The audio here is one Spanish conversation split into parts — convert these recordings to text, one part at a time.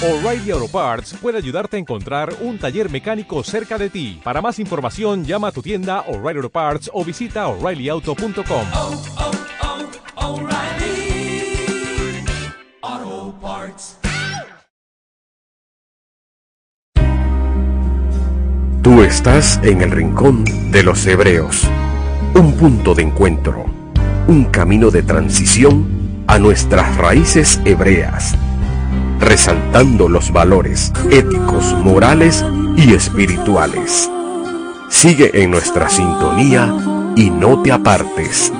O'Reilly Auto Parts puede ayudarte a encontrar un taller mecánico cerca de ti. Para más información, llama a tu tienda O'Reilly Auto Parts o visita oreillyauto.com. oh, oh, O'Reilly Auto Parts. Tú estás en el rincón de los hebreos, un punto de encuentro, un camino de transición a nuestras raíces hebreas, resaltando los valores éticos, morales y espirituales. Sigue en nuestra sintonía y no te apartes.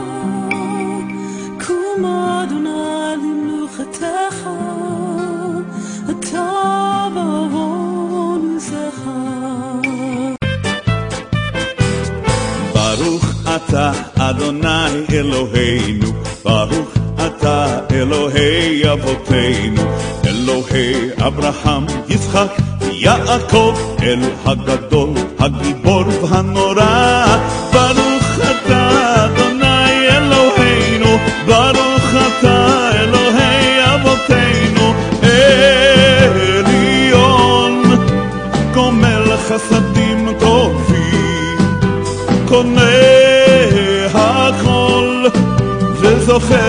Baruch אתה אלוהי אבותינו, אלוהי אברהם, יצחק ויעקב, אל הגדול, הגיבור והנורא. ברוך אתה אדוני אלוהינו, ברוך אתה אלוהי אבותינו, עליון, גומל חסדים טובים. קונה הכל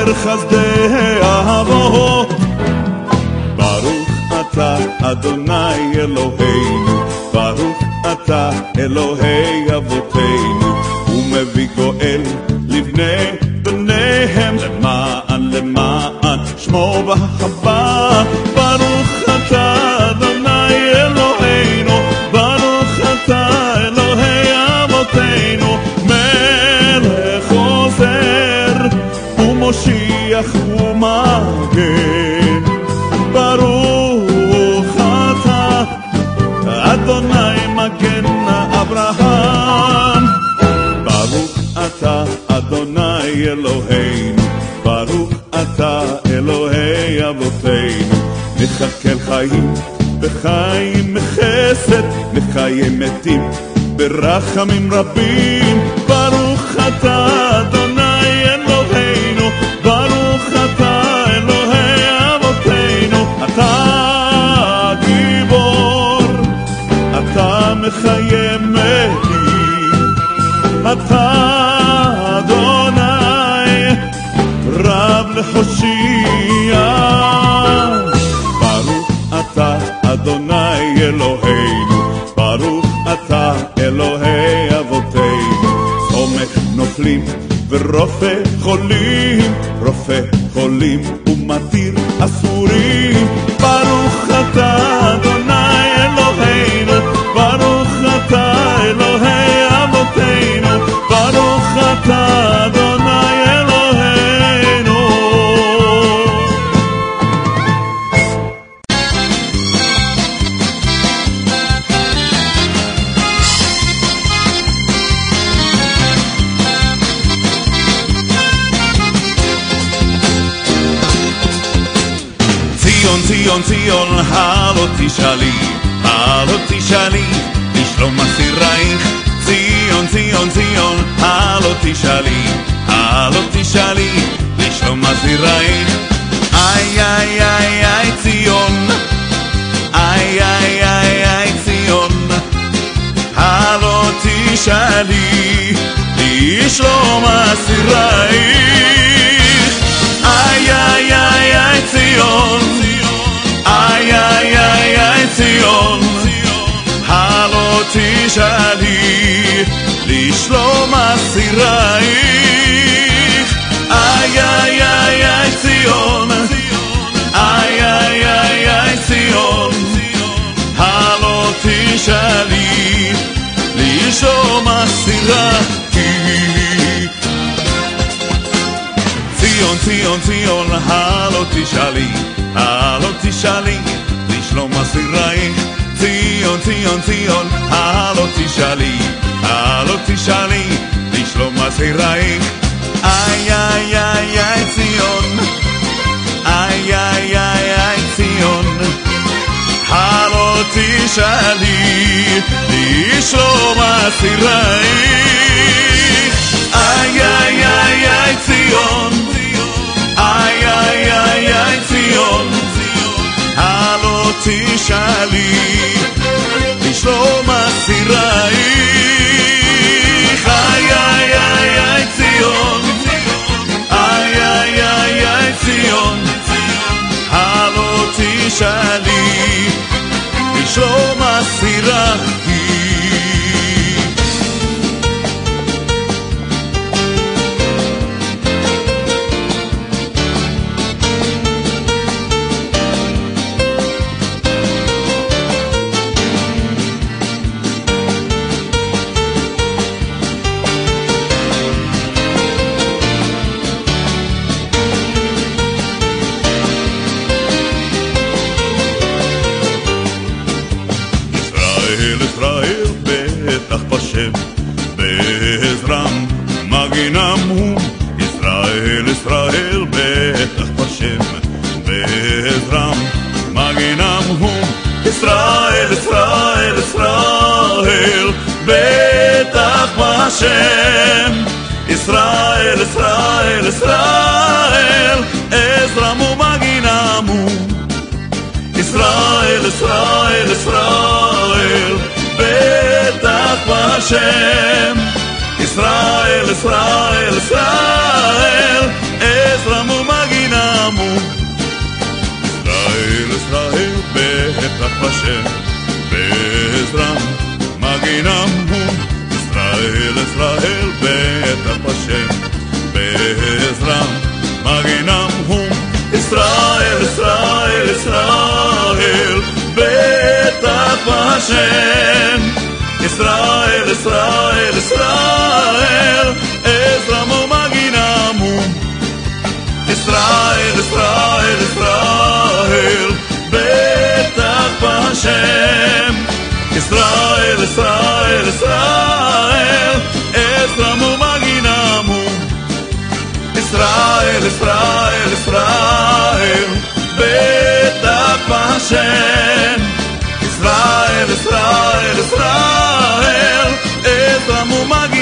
וזוכר חסדי אהבו ברוך אתה אדוני אלוהינו ברוך אתה אלוהי אבותינו. ומביא גואל לבני בניהם למען למען שמו בהבא ברוך אתה ומגן ברוך אתה אדוני מגן אברהם. ברוך אתה אדוני אלוהינו ברוך אתה אלוהי אבותינו. מכלכל חיים בחיים חסד מחיי מתים ברחמים רבים. ברוך אתה אתה אדוני רב להושיע ברוך אתה אדוני אלוהינו ברוך אתה אלוהי אבותינו. סומך נופלים ורופא חולים רופא חולים ומתיר אסורים הלא תשאלי הלא תשאלי לשלום אסירייך ציון ציון ציון הלא תשאלי הלא תשאלי לשלום אסירייך איי איי איי איי ציון. איי איי איי איי ציון. הלא תשאלי לשלום אסירייך איי איי איי איי ציון איי איי איי ציון הלא תשאלי לשלום אסירייך איי איי איי איי ציון איי איי איי איי ציון הלא תשאלי לשלום אסירייך Hashem. Israel, Israel, Israel Ezramu maginamu. Israel, Israel, Behetach Hashem. Bezram maginamu. Israel, Israel, Behetach Hashem. Bezram maginamu. Israel, Israel, Israel Behetach Hashem. בשם. ישראל, ישראל, ישראל, עזרם ומגינמו. ישראל, ישראל, ישראל, בטח בשם. ישראל, ישראל, ישראל, עזרם ומגינמו. ישראל, ישראל, ישראל, בטח בשם. ישראל, como uma guia.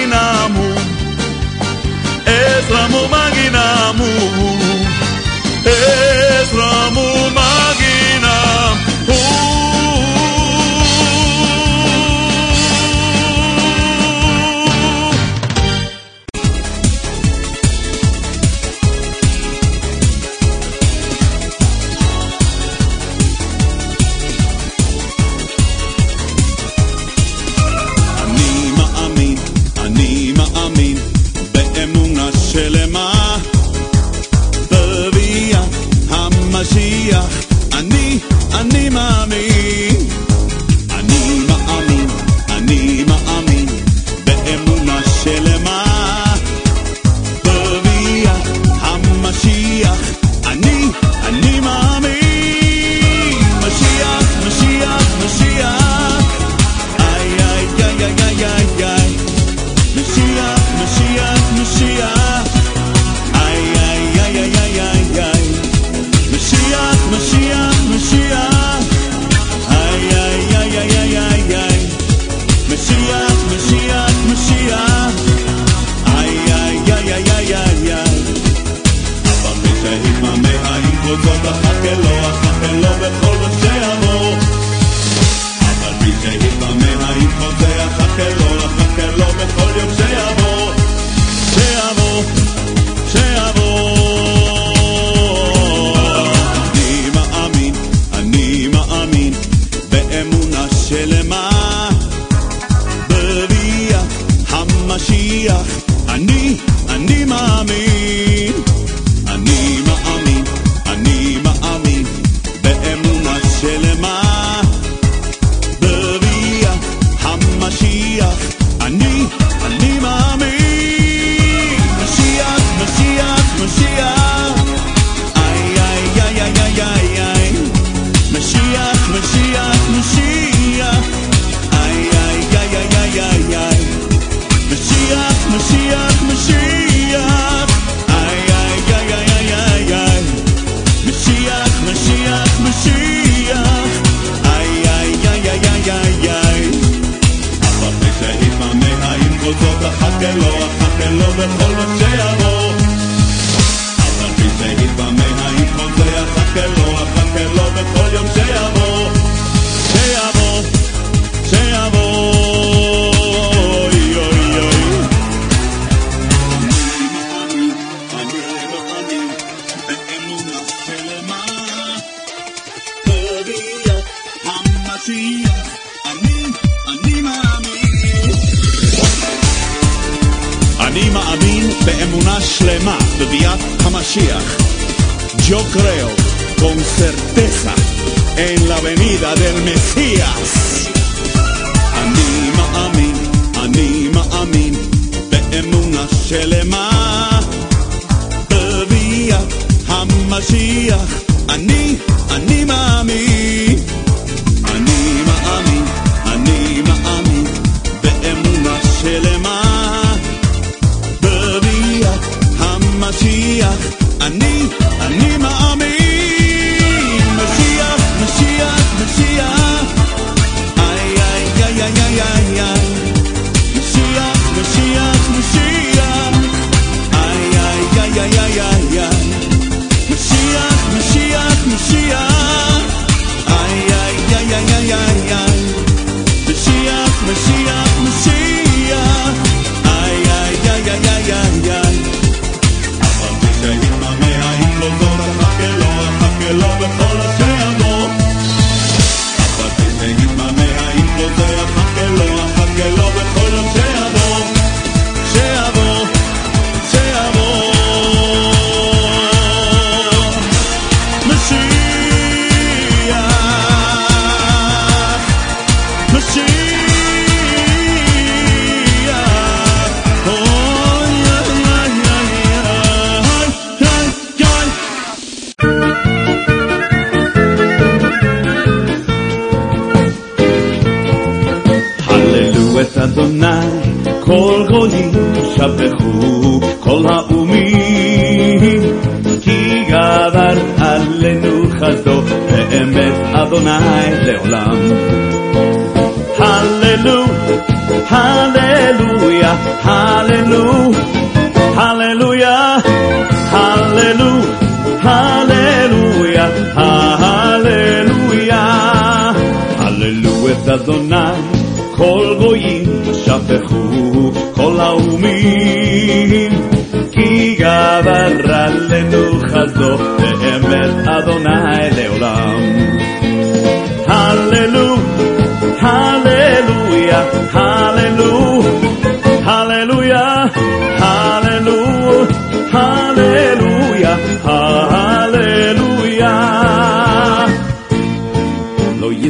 Don't go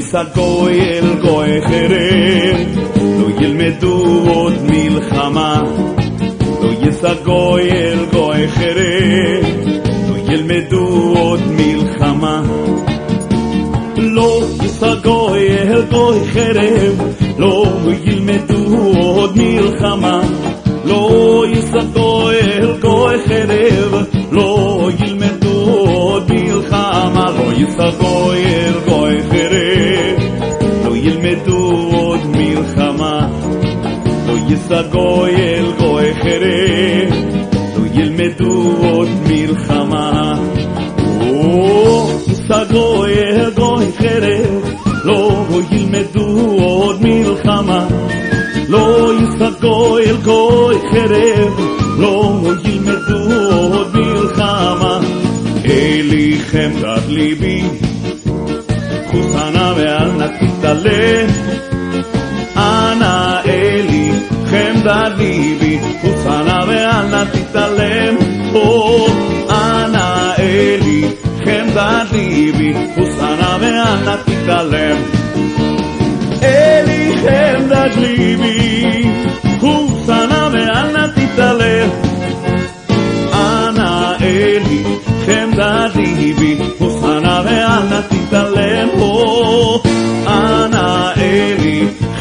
משקו אל גוי חרם, לא ילמדו עוד מלחמה. לא ישגו אל גוי חרם, לא ילמדו עוד מלחמה. לא ישגו אל גוי חרם, לא ילמדו עוד מלחמה. לא ישגו אל גוי חרב, לא ילמדו עוד מלחמה. לא ישגו אל גוי חרב. Το Ισταγόηλ Γοέγερε, το Ιλμετού Ορμίλ Χαμά. Το Ισταγόηλ Γοέγερε, το Ιλμετού Ορμίλ Χαμά. Το Ισταγόηλ Γοέγερε, το Ιλμετού Ορμίλ Χαμά. Ελίγεν Γαρλίβι, Κουσάν Αβεάν Ακυτάλε. חביבי, וצנע ואל תתעלם. או אנא אלי, חמדת ליבי, וצנע ואל תתעלם. אלי חמדת ליבי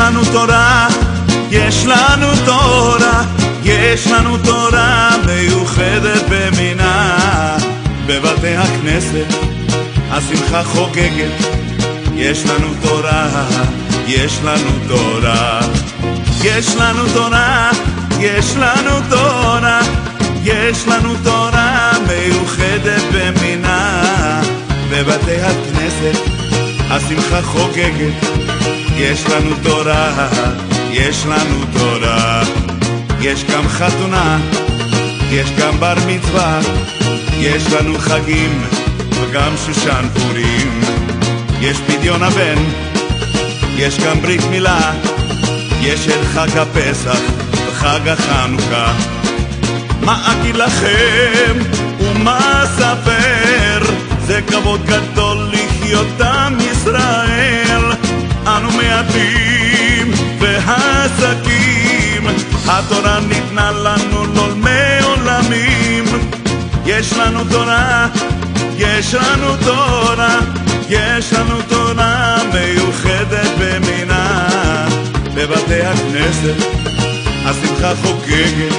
לנו תורה, יש לנו תורה, יש לנו תורה מיוחדת במינה. בבתי הכנסת השמחה חוגגת, יש לנו תורה, יש לנו תורה. יש לנו תורה, יש לנו תורה, יש לנו תורה מיוחדת במינה. בבתי הכנסת השמחה חוגגת, יש לנו תורה, יש לנו תורה. יש גם חתונה, יש גם בר מצווה, יש לנו חגים וגם שושן פורים. יש פדיון הבן, יש גם ברית מילה, יש את חג הפסח וחג החנוכה. מה אגיד לכם ומה אספר? זה כבוד גדול לחיות עם ישראל. מעטים ועסקים, התורה ניתנה לנו לעולמי עולמים. יש לנו תורה, יש לנו תורה, יש לנו תורה מיוחדת במינה. בבתי הכנסת השמחה חוגגת,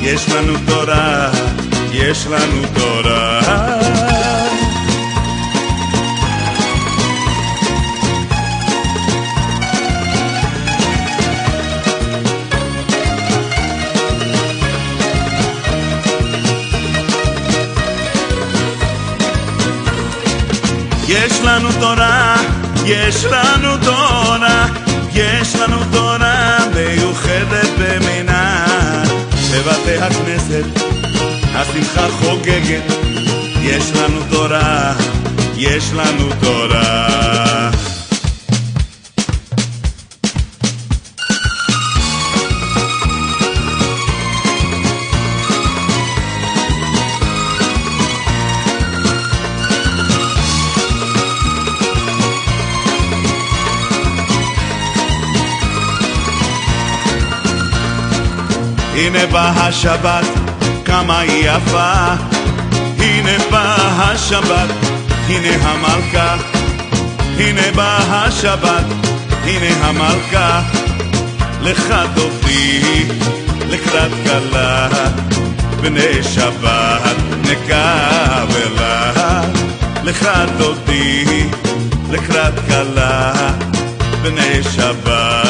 יש לנו תורה, יש לנו תורה. לנו תורה, יש לנו תורה, יש לנו תורה מיוחדת במינה. בבתי הכנסת השמחה חוגגת, יש לנו תורה, יש לנו תורה. הנה באה השבת, כמה היא יפה. הנה באה השבת, הנה המלכה. הנה באה השבת, הנה המלכה. לך דודי, לקראת כלה, בני שבת נקבלה. לך דודי, לקראת כלה, בני שבת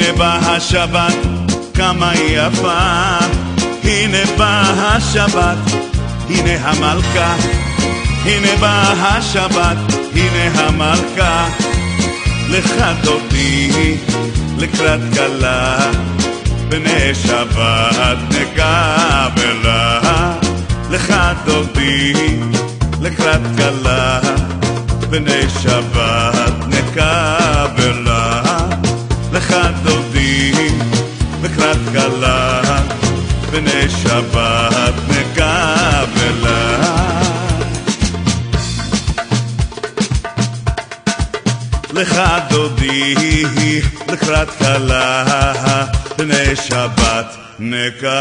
הנה באה השבת, כמה היא יפה. הנה באה השבת, הנה המלכה. הנה באה השבת, הנה המלכה. לך דודי, לקראת כלה, בני שבת נקבלה. לך דודי, לקראת כלה, בני שבת נקבלה. לך דודי, לקראת כלה, בני שבת נקבלה. לך דודי, לקראת כלה, בני שבת נקבלה.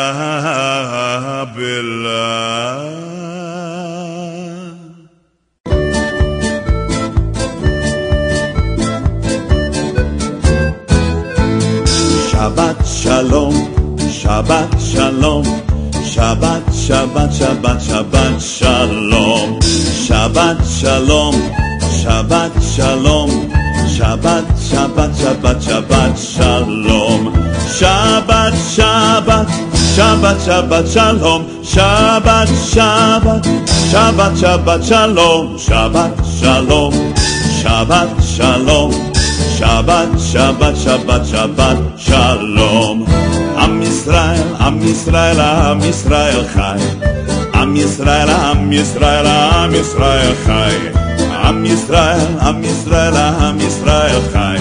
Shabbat Shalom, Shabbat Shalom, Shabbat Shabbat Shabbat Shabbat Shalom, Shabbat Shalom, Shabbat Shalom, Shabbat Shabbat Shabbat Shabbat Shalom, Shabbat Shabbat Shabbat Shabbat Shalom, Shabbat Shabbat Shabbat Shabbat Shalom, Shabbat Shalom, Shabbat Shalom. שבת, שבת, שבת, שבת, שלום. עם ישראל, עם ישראל, עם ישראל חי. עם ישראל, עם ישראל, עם ישראל חי. עם ישראל, עם ישראל, עם ישראל חי.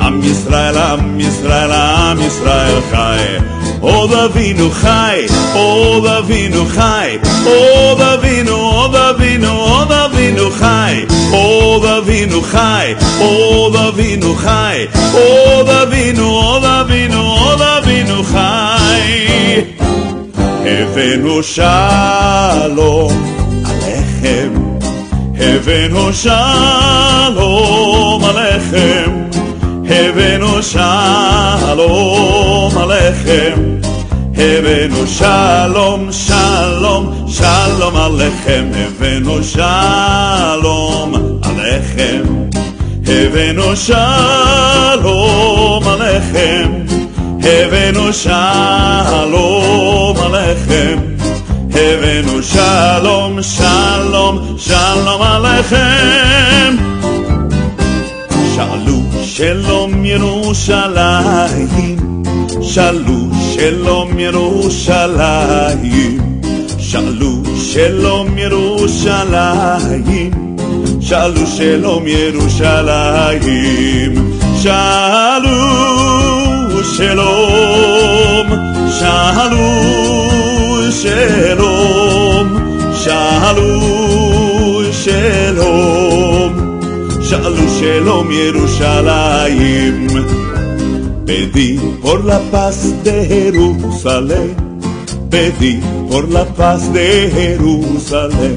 עם ישראל, עם ישראל, עם ישראל חי. עוד אבינו חי, עוד אבינו חי, עוד אבינו, עוד אבינו, עוד אבינו חי. עוד אבינו חי, עוד אבינו חי, עוד אבינו, עוד אבינו, עוד אבינו חי. הבאנו שלום עליכם, הבאנו שלום עליכם, הבאנו שלום עליכם. הבאנו שלום, שלום, שלום עליכם, הבאנו שלום עליכם, הבאנו שלום עליכם, הבאנו שלום עליכם, הבאנו שלום, שלום, שלום עליכם. שאלו שלום ירושלים שאלו שלום ירושלים, שאלו שלום ירושלים, שאלו שלום ירושלים, שאלו שלום, שאלו שלום, שאלו שלום, שאלו שלום ירושלים. Pedí por la paz de Jerusalén, pedí por la paz de Jerusalén,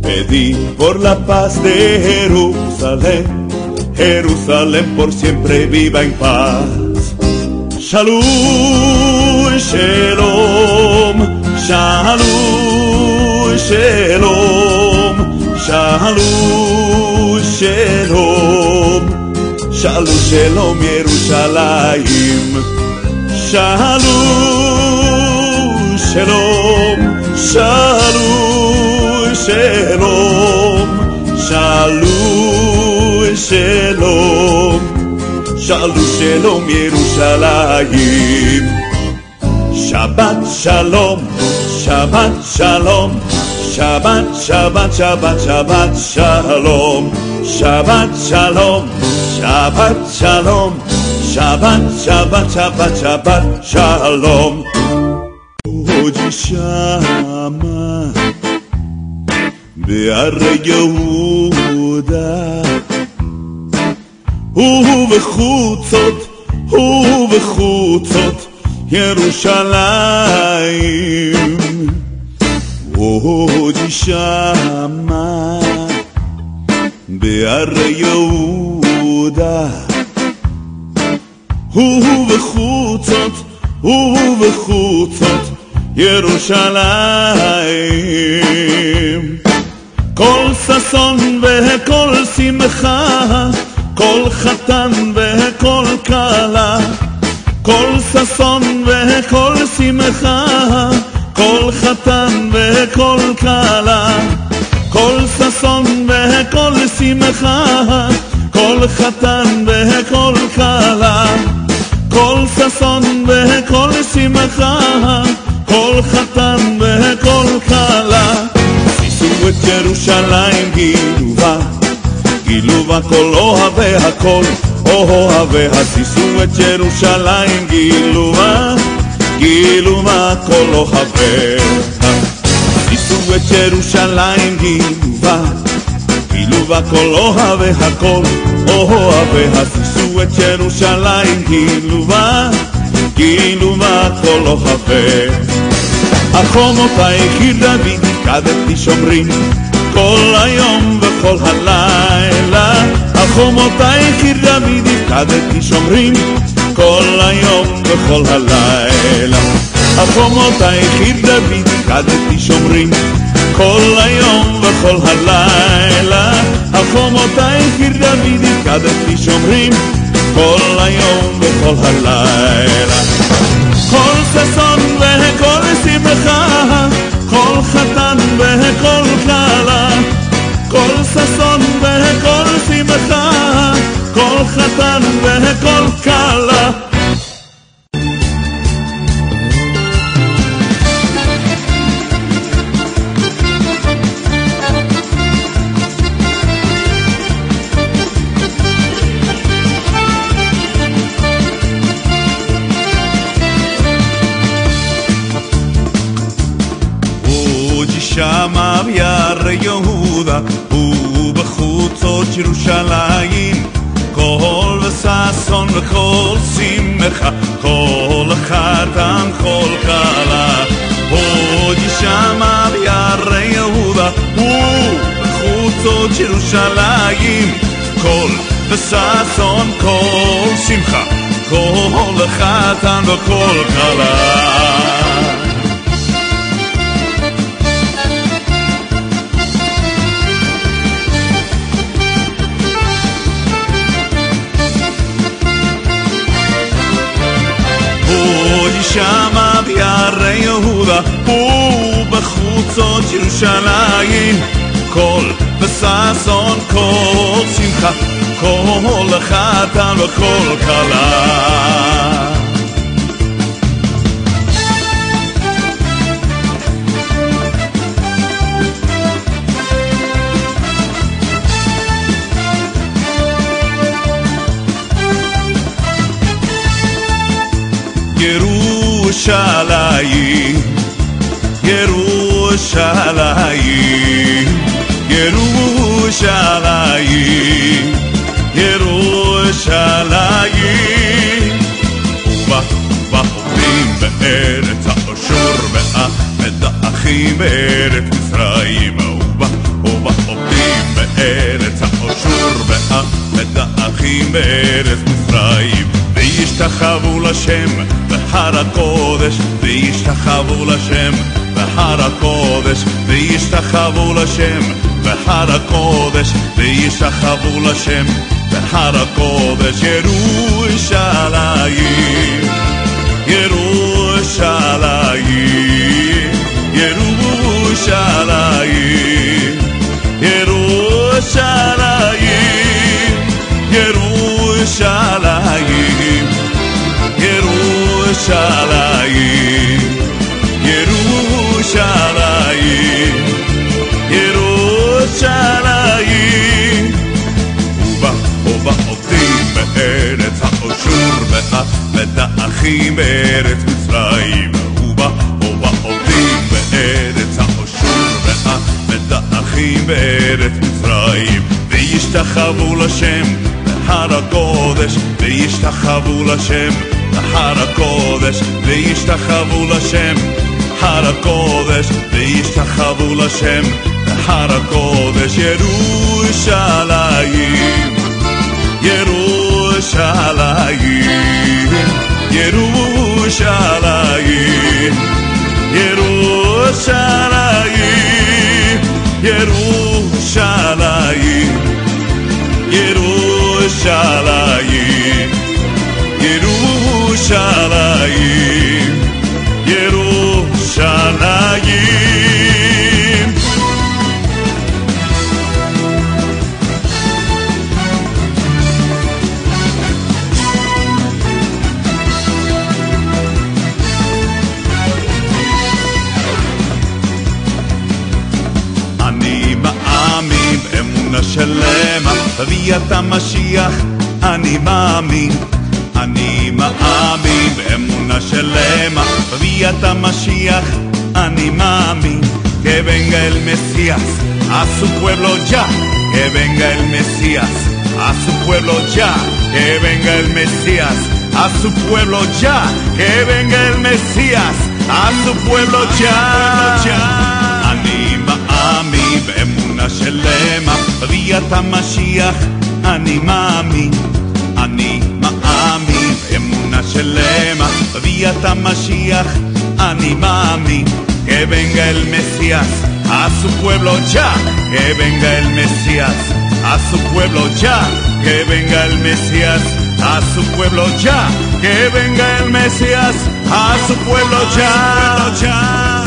pedí por la paz de Jerusalén, Jerusalén por siempre viva en paz. Shalom, shalom, shalom, shalom, shalom, shalom. שאלו שלום ירושלים, שאלו שלום, שאלו שלום, שאלו שלום, שאלו שלום ירושלים. שבת שלום, שבת שלום, שבת שבת שבת שבת שלום, שבת שלום. שבת שלום, שבת, שבת, שבת, שבת שלום. עוד שמה בהרי יהודה ובחוצות, ובחוצות ירושלים. עוד שמה בהרי יהודה ובחוצות, ובחוצות ירושלים. כל ששון וכל שמחה, כל חתן וכל כלה, כל ששון וכל שמחה, כל חתן וכל כלה. כל ששון וכל שמחה, כל חתן וכל כלה. כל ששון וכל שמחה, כל חתן וכל כלה. שישו את ירושלים גילו בה, גילו בה כל אוהבי הכל, אוהביה שישו את ירושלים גילו בה, גילו בה כל אוהביה. שישו את ירושלים גילו בה, גילו בה כל אוהבי הכל, אוהביה שישו את ירושלים גילו בה, גילו בה כל אוהביה. החומותייך עיר דוד הקדתי שומרים כל היום וכל הלילה החומותייך עיר דוד הקדתי שומרים כל היום וכל הלילה החומותייך עיר דוד הקדתי שומרים כל היום וכל הלילה. החומותייך עיר דוד הקדתי שומרים. כל היום וכל הלילה. כל ששון וכל שמחה, כל חתן וכל כלה, כל ששון וכל שמחה, כל חתן וכל כלה. ביער יהודה ובחוצות ירושלים. כל ששון וכל שמחה כל חתן כל כלה. עוד ישמע ביערי יהודה ובחוצות ירושלים. כל וששון כל שמחה כל חתן וכל כלה שמה ביערי יהודה ובחוצות ירושלים. כל וששון כל שמחה כל חתן וכל כלה ירושלים, ירושלים, ירושלים, ירושלים. עובדים בארץ האשור, והמדעכים בארץ מצרים. עובדים בארץ האשור, והמדעכים בארץ מצרים. וישתחוו לשם בהר הקודש, וישתחוו לשם בהר הקודש, וישתחוו לשם בהר הקודש, וישתחוו לשם בהר הקודש, ירושלים, ירושלים, ירושלים, ירושלים, ירושלים, ירושלים, ירושלים, ירושלים. ובה, ובה עובדים בארץ האשור, והמדעכים בארץ מצרים. ובה, ובה עובדים בארץ האשור, והמדעכים בארץ מצרים. וישתחוו לשם בהר הקודש, וישתחוו לשם בהר הקודש, וישתחוו לשם הר הקודש, וישתחוו לשם בהר הקודש, ירושלים, ירושלים, בביאת המשיח אני מאמין אני מאמין באמונה שלמה בביאת המשיח אני מאמין que venga el Mesías a su pueblo ya que venga el Mesías a su pueblo ya que venga el Mesías a su pueblo ya que venga el Mesías a su pueblo ya אני מאמין באמונה שלמה בביאת המשיח אני מאמין אני מאמין באמונה שלמה בביאת המשיח אני מאמין que venga el Mesías a su pueblo ya que venga el Mesías a su pueblo ya que venga el Mesías a su pueblo ya que venga el Mesías a su pueblo ya,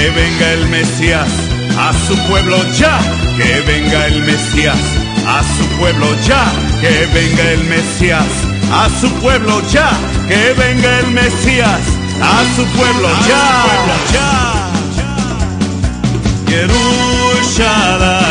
Que venga el Mesías a su pueblo ya, que venga el Mesías a su pueblo ya, que venga el Mesías a su pueblo ya, que venga el Mesías a su pueblo ya, ya. Yerushalayim,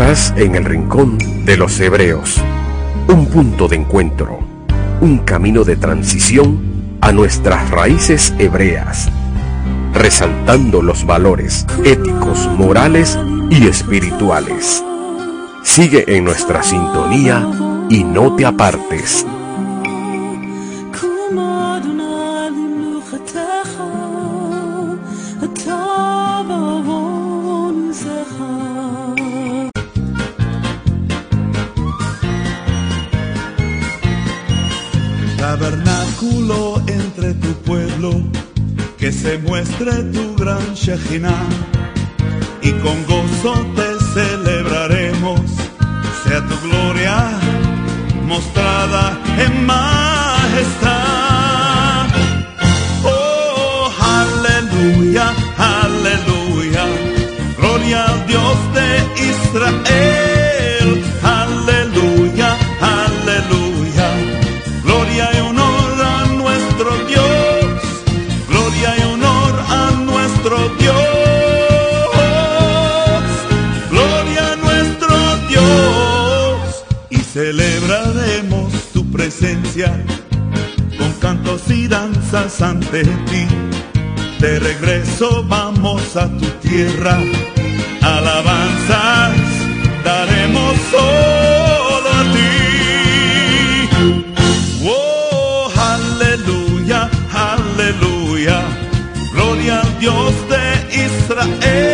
estás en el rincón de los hebreos, un punto de encuentro, un camino de transición a nuestras raíces hebreas, resaltando los valores éticos, morales y espirituales. Sigue en nuestra sintonía y no te apartes. Que se muestre tu gran Shejinah, y con gozo te celebraremos, sea tu gloria mostrada en majestad. Oh, aleluya, aleluya, gloria al Dios de Israel, ante ti. De regreso vamos a tu tierra, alabanzas daremos solo a ti. Oh, aleluya, aleluya, gloria al Dios de Israel,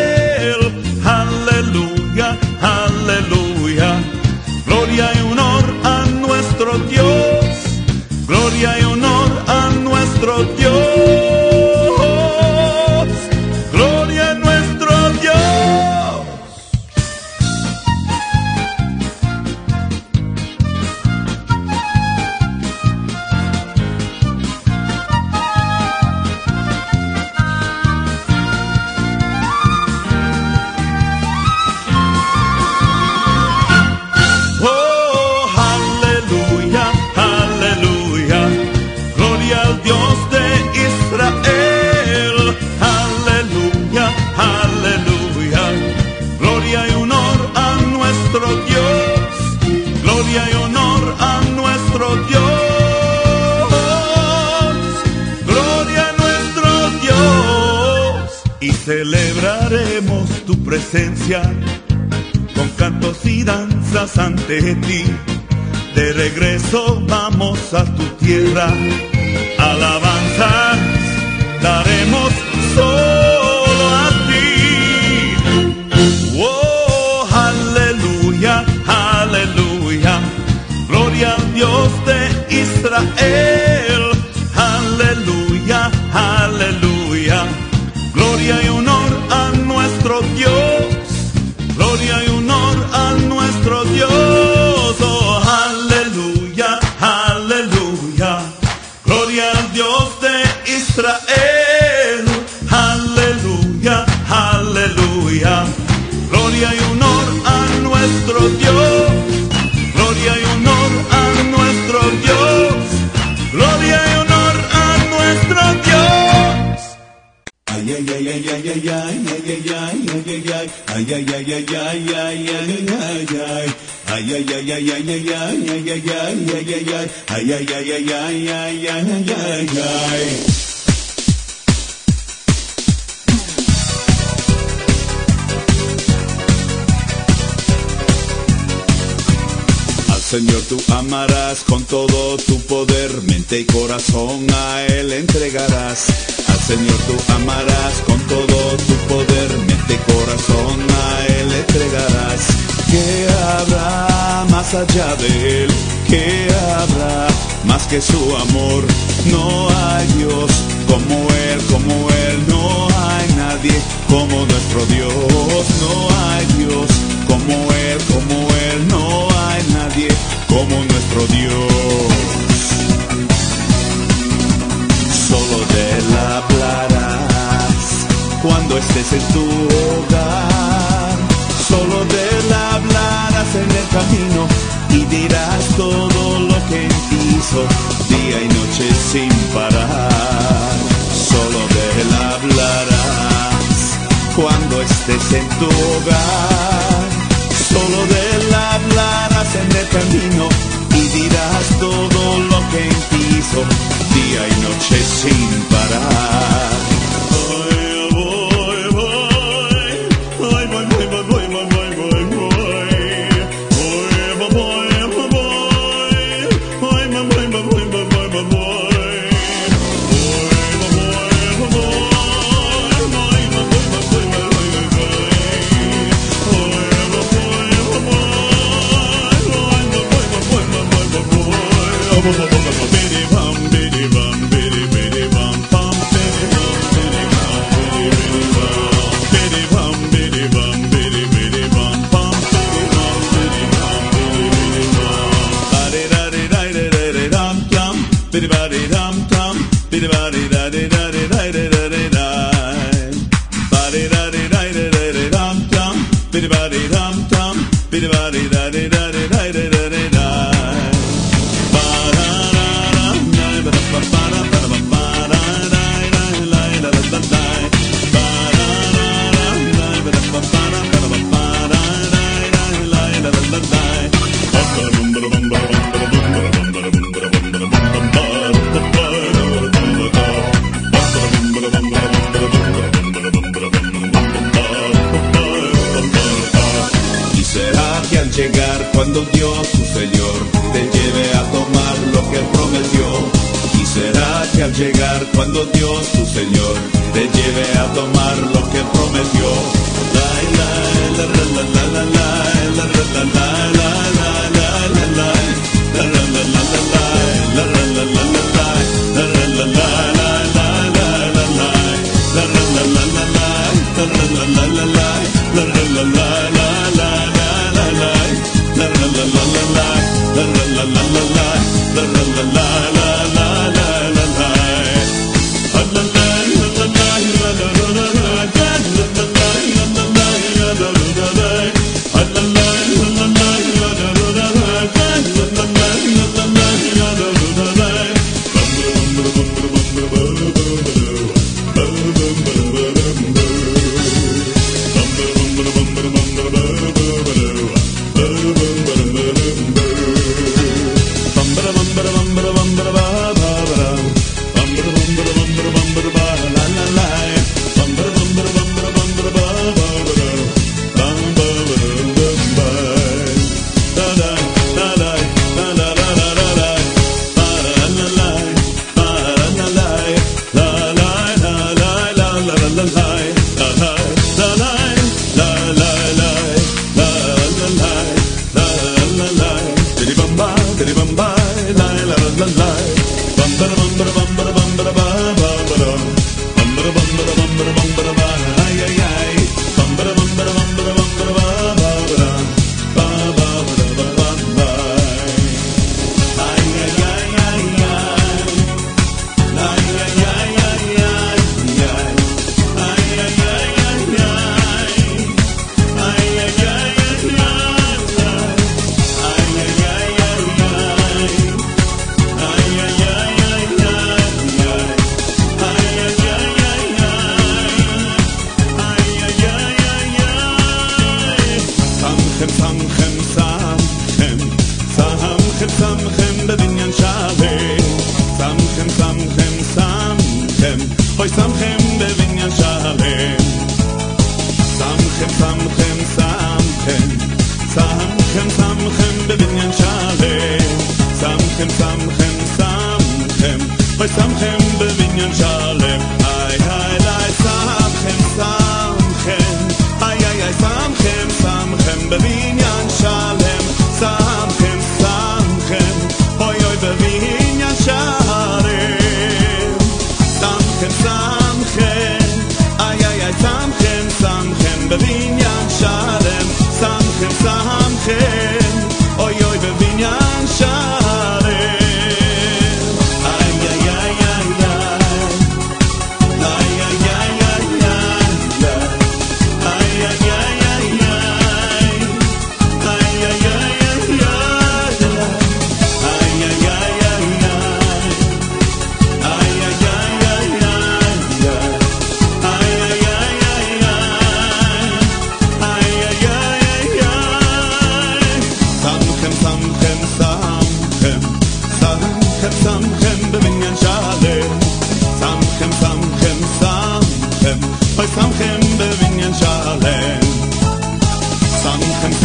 Señor tú amarás con todo tu poder, mente y corazón a Él entregarás. Señor tú amarás con todo tu poder, mente y corazón a Él entregarás. ¿Qué habrá más allá de Él? ¿Qué habrá más que su amor? No hay Dios como Él, como Él, no hay nadie como nuestro Dios, no hay Dios como Él, como Él, no hay nadie como nuestro Dios. Hablarás cuando estés en tu hogar. Solo de él hablarás en el camino y dirás todo lo que en hizo día y noche sin parar. Solo de él hablarás cuando estés en tu hogar. camino y dirás todo lo día y noche sin parar.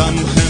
sun.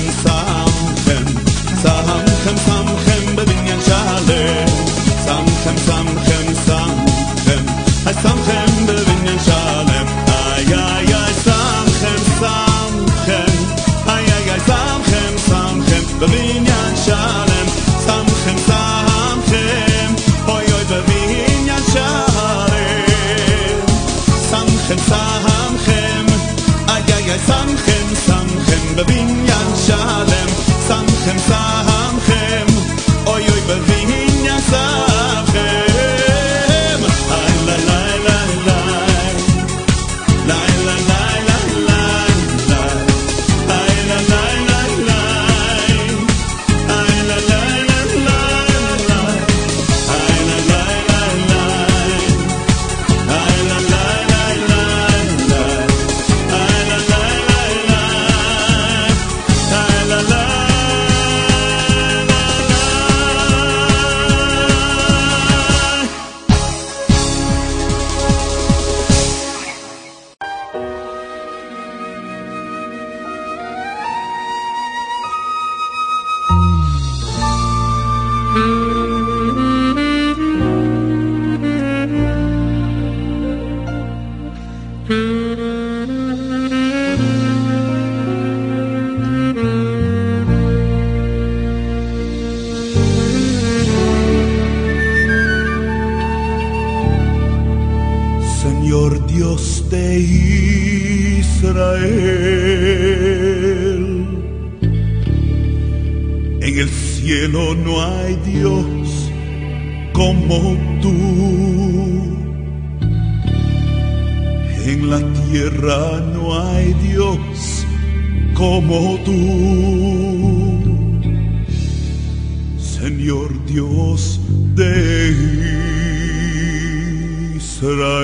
Israel.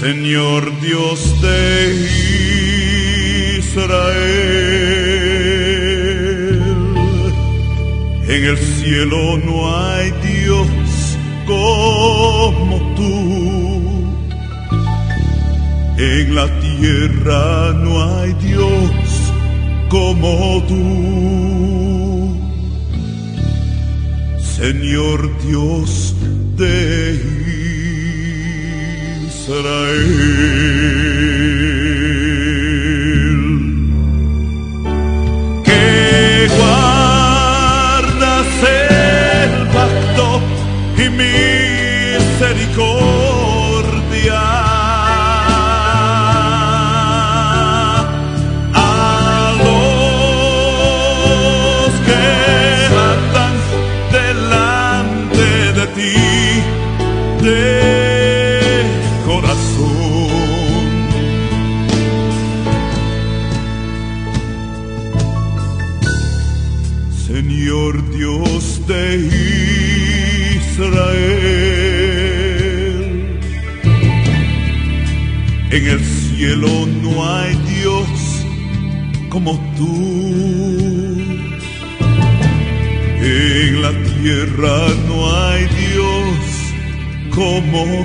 Señor Dios de Israel, en el cielo no hay Dios como tú, en la tierra no hay Dios como tú Señor Dios de Israel.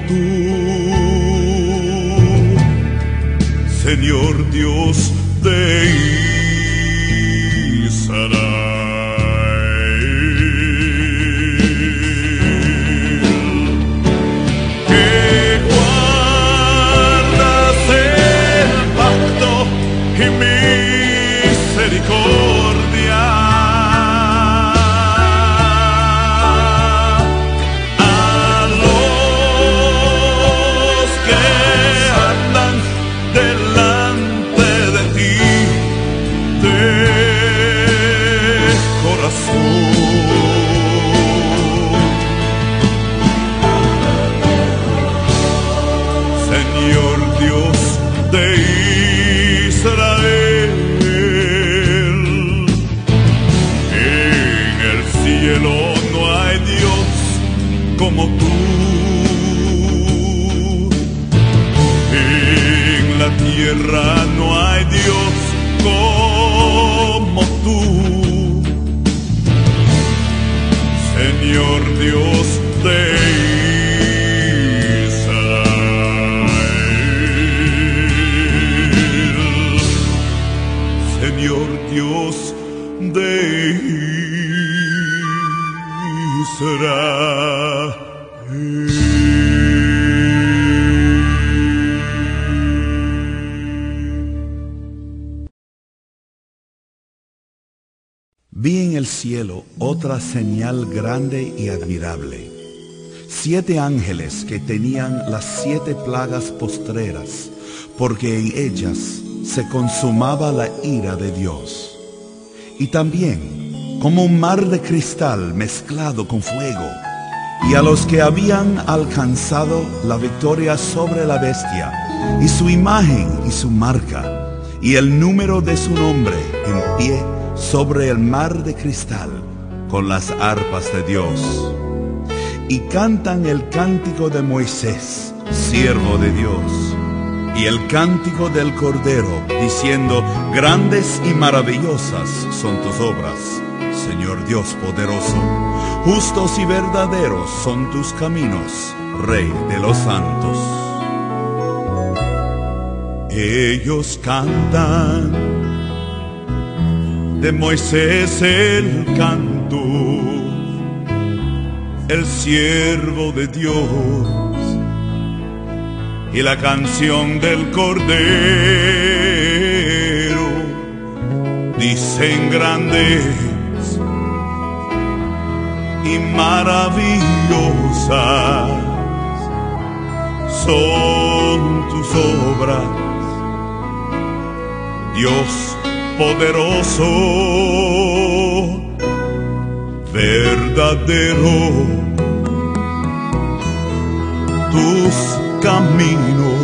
tú, Señor Dios grande y admirable. Siete ángeles que tenían las siete plagas postreras, porque en ellas se consumaba la ira de Dios. Y también como un mar de cristal mezclado con fuego, y a los que habían alcanzado la victoria sobre la bestia, y su imagen y su marca, y el número de su nombre en pie sobre el mar de cristal, con las arpas de Dios. Y cantan el cántico de Moisés, siervo de Dios, y el cántico del Cordero, diciendo, grandes y maravillosas son tus obras, Señor Dios poderoso. Justos y verdaderos son tus caminos, Rey de los santos. Ellos cantan de Moisés el canto, el siervo de Dios, y la canción del Cordero, dicen grandes y maravillosas son tus obras, Dios poderoso, verdadero, tus caminos,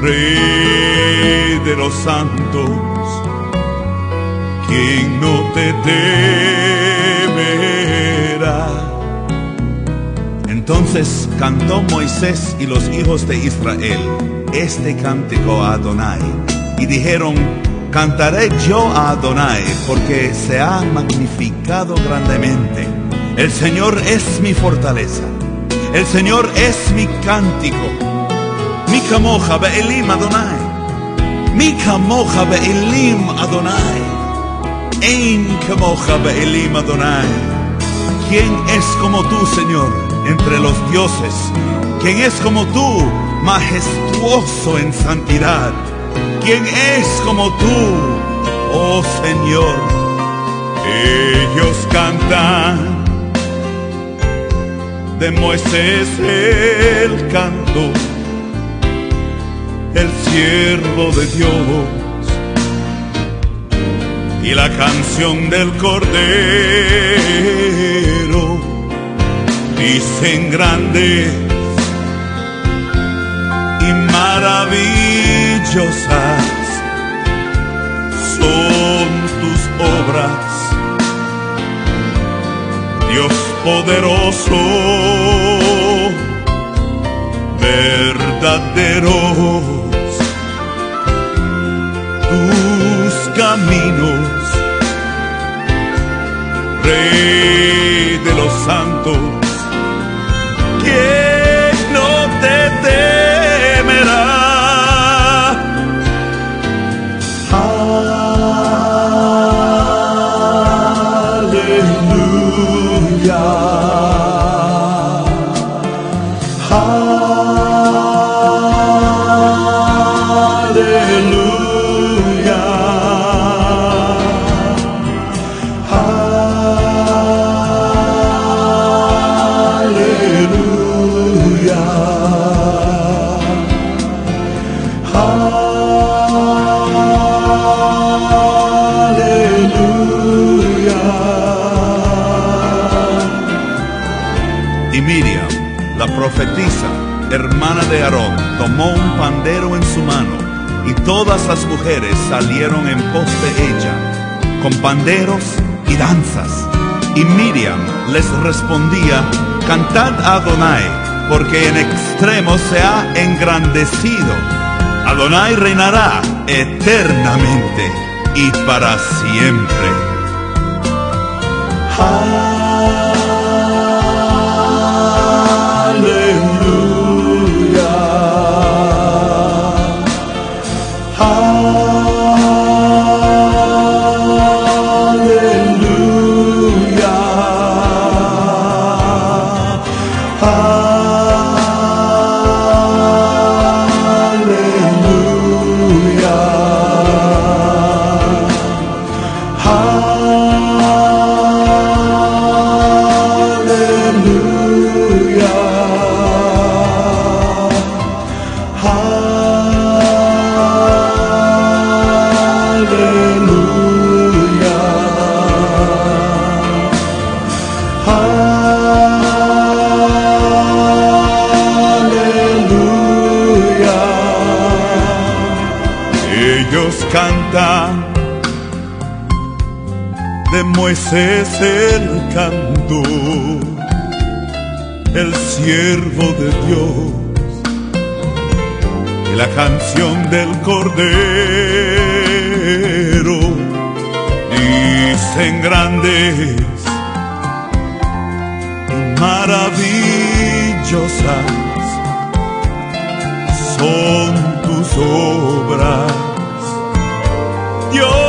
Rey de los santos, quien no te temerá. Entonces cantó Moisés y los hijos de Israel este cántico a Adonai y dijeron, cantaré yo a Adonai porque se ha magnificado grandemente. El Señor es mi fortaleza, el Señor es mi cántico. Mi camoja be'elim Adonai, mi camoja be'elim Adonai, ein camoja be'elim Adonai. ¿Quién es como tú, Señor, entre los dioses? ¿Quién es como tú, majestuoso en santidad? ¿Quién es como tú, oh Señor? Ellos cantan de Moisés el canto, el siervo de Dios, y la canción del Cordero, dicen grandes y maravillosas Dios poderoso, verdaderos tus caminos, Rey de los santos, profetisa, hermana de Aarón, tomó un pandero en su mano y todas las mujeres salieron en pos de ella, con panderos y danzas. Y Miriam les respondía, cantad a Adonai, porque en extremo se ha engrandecido. Adonai reinará eternamente y para siempre. Ellos cantan. De Moisés el canto, el siervo de Dios, y la canción del Cordero, dicen grandes maravillosas son tus obras. Dios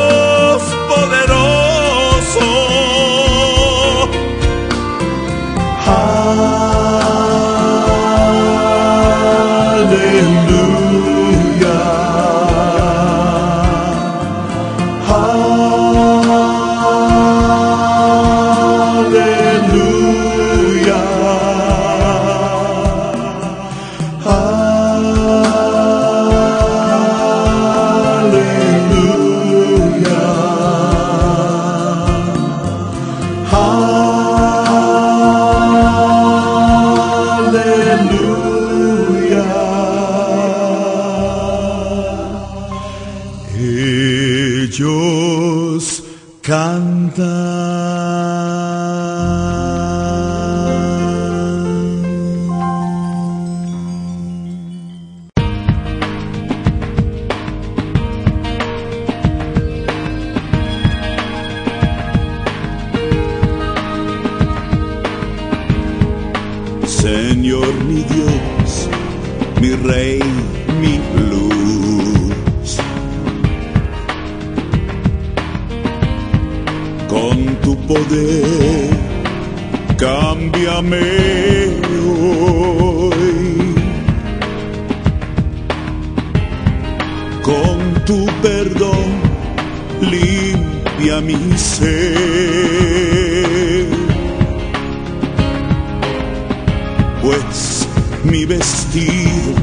pues mi vestido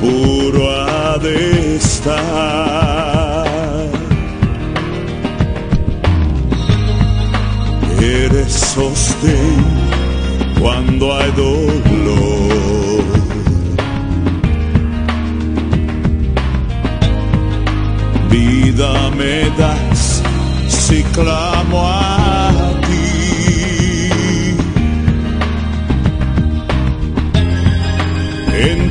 puro ha de estar. Eres sostén cuando hay dolor. Vida me das si clamo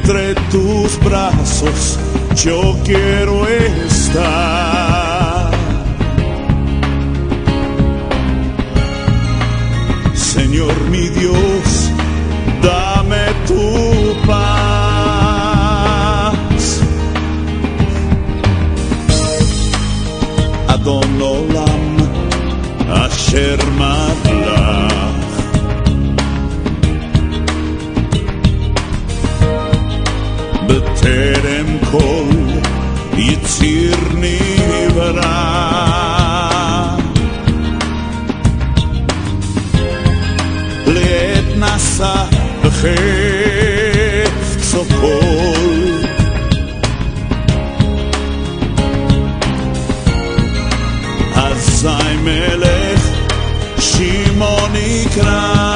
entre tus brazos yo quiero estar. Señor mi Dios, dame tu paz. Adonolam, Asher קרה. לעת נסע בחץ סופול. אזי מלך שמעון יקרא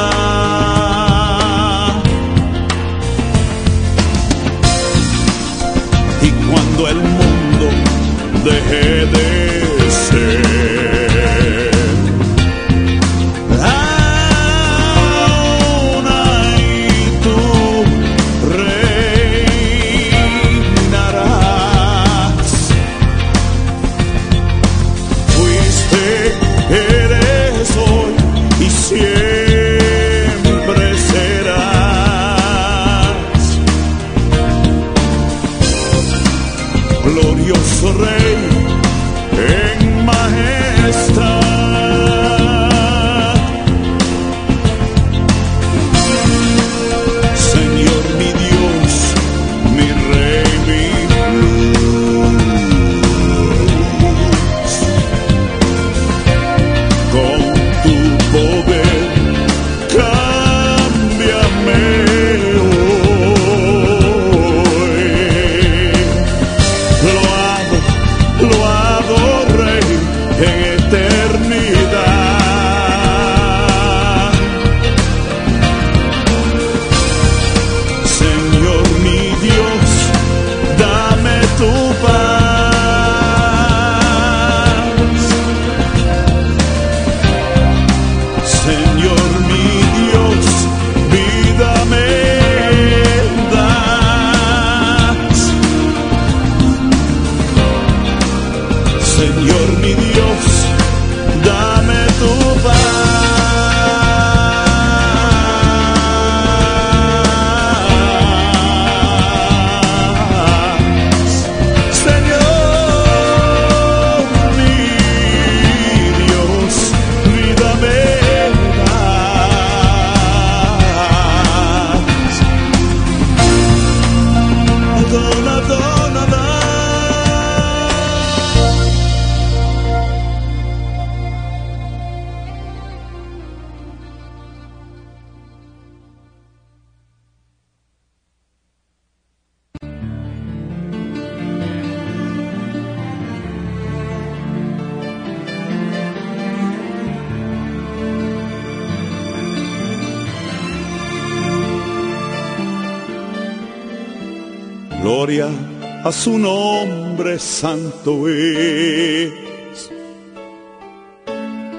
su nombre santo es.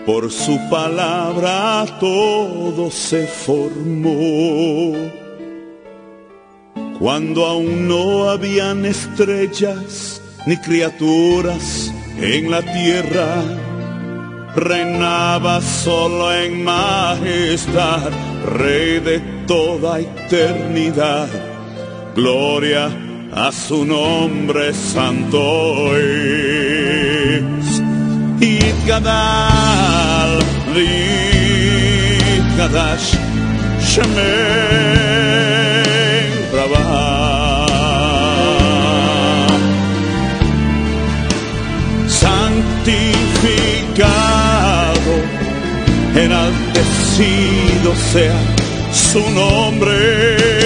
Por su palabra todo se formó. Cuando aún no habían estrellas ni criaturas en la tierra, reinaba solo en majestad, rey de toda eternidad. Gloria a su nombre santo es. Y Gadal, Gadash, Shemei, Rabah. Santificado, enaltecido sea su nombre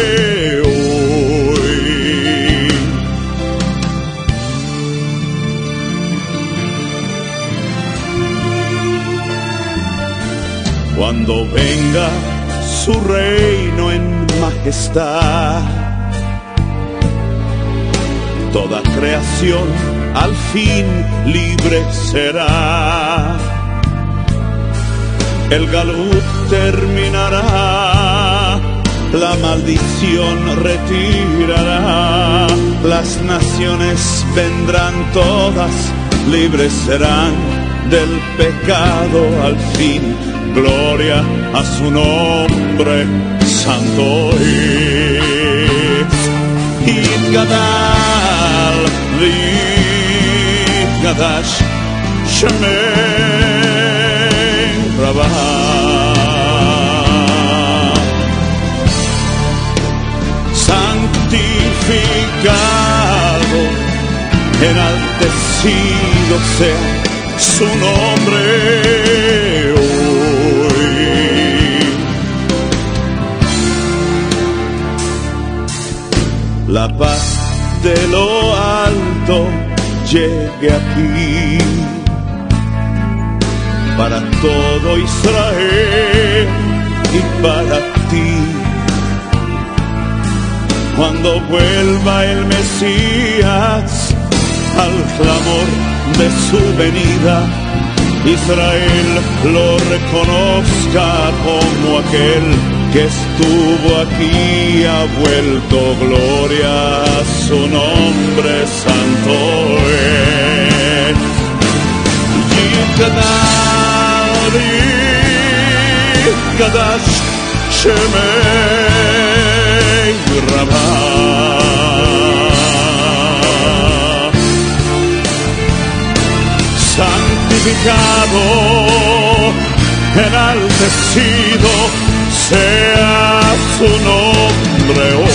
Cuando venga su reino en majestad, toda creación al fin libre será. El galú terminará, la maldición retirará, las naciones vendrán todas, libres serán del pecado al fin. Gloria a su nombre, santo es. Y Gadal, Gadash, Shemei, Rabah. Santificado, enaltecido sea su nombre La paz de lo alto llegue aquí para todo Israel y para ti. Cuando vuelva el Mesías al clamor de su venida, Israel lo reconozca como aquel que estuvo aquí ha vuelto gloria a su nombre santo Kadash, Shemei, Rabah santificado, enaltecido sea su nombre hoy.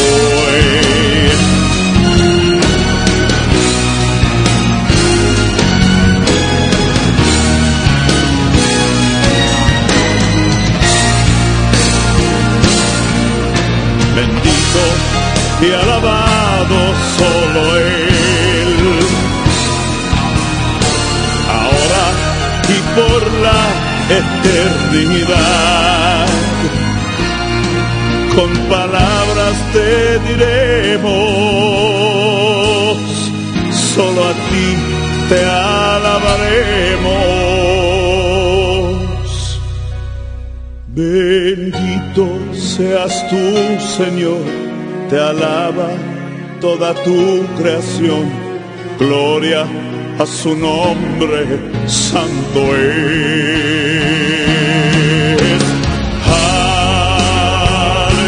Bendito y alabado solo Él. ahora y por la eternidad. Con palabras te diremos, solo a ti te alabaremos. Bendito seas tú, Señor, te alaba toda tu creación. Gloria a su nombre santo es.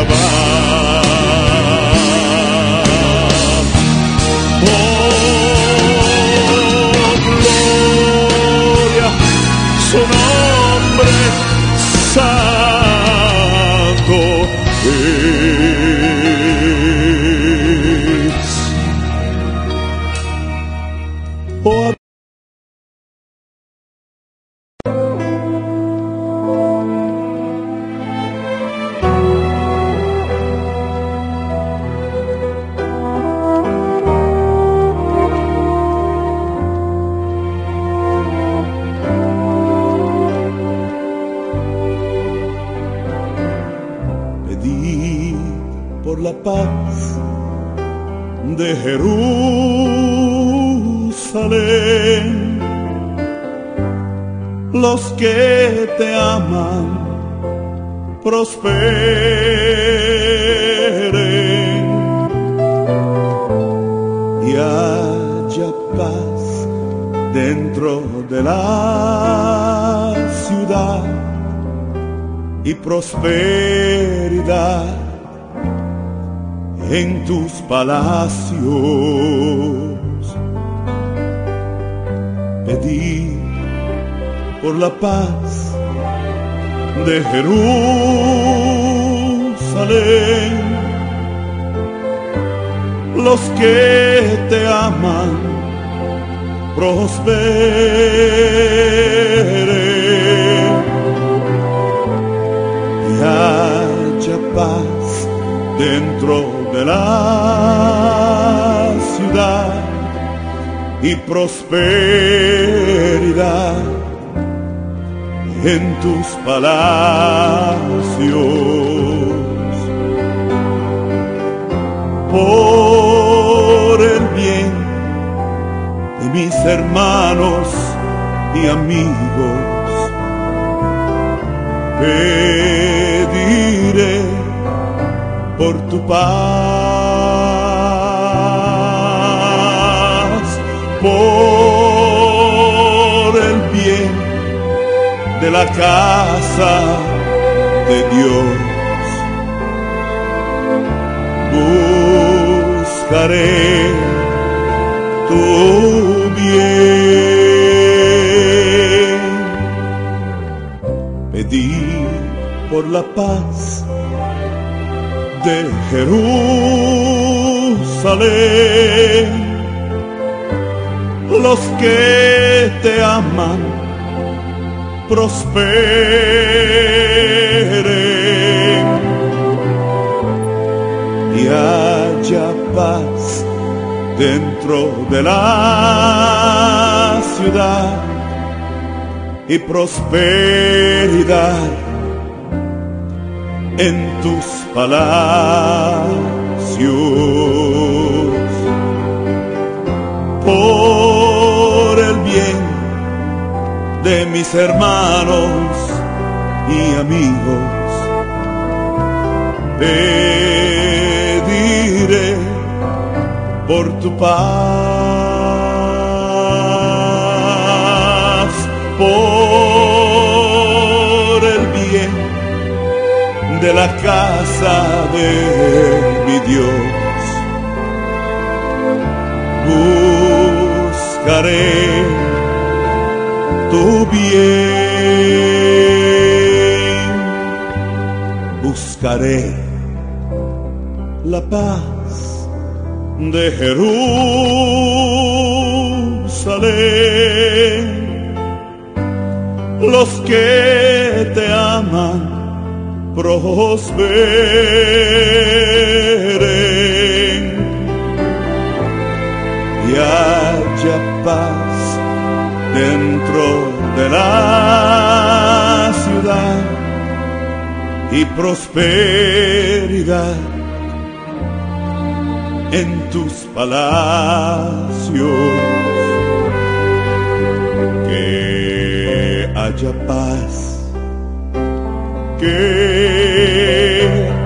Alabama. Prosperen y haya paz dentro de la ciudad y prosperidad en tus palacios. Pedí por la paz de Los que te aman prosperen y haya paz dentro de la ciudad y prosperidad en tus palacios. Por el bien de mis hermanos y amigos, pediré por tu paz, por el bien de la casa de Dios. Buscaré tu bien. Pedí por la paz de Jerusalén. Los que te aman prosperen y paz dentro de la ciudad y prosperidad en tus palacios. Por el bien de mis hermanos y amigos pediré por tu paz por el bien de la casa de mi Dios. Buscaré tu bien, buscaré la paz de Jerusalén. Los que te aman prosperen y haya paz dentro de la ciudad y prosperidad en tus palacios. Que haya paz, que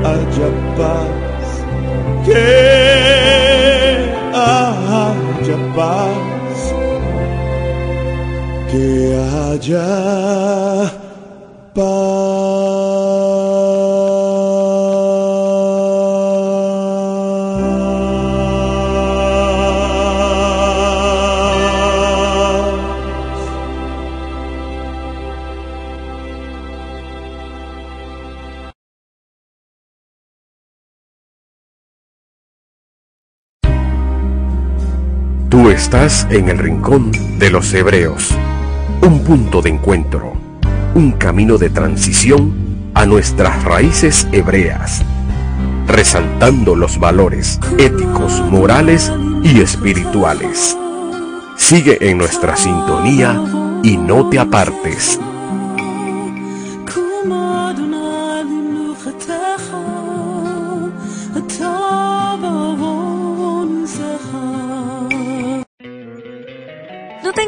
haya paz, que haya paz, que haya paz. Estás en el rincón de los hebreos, un punto de encuentro, un camino de transición a nuestras raíces hebreas, resaltando los valores éticos, morales y espirituales. Sigue en nuestra sintonía y no te apartes.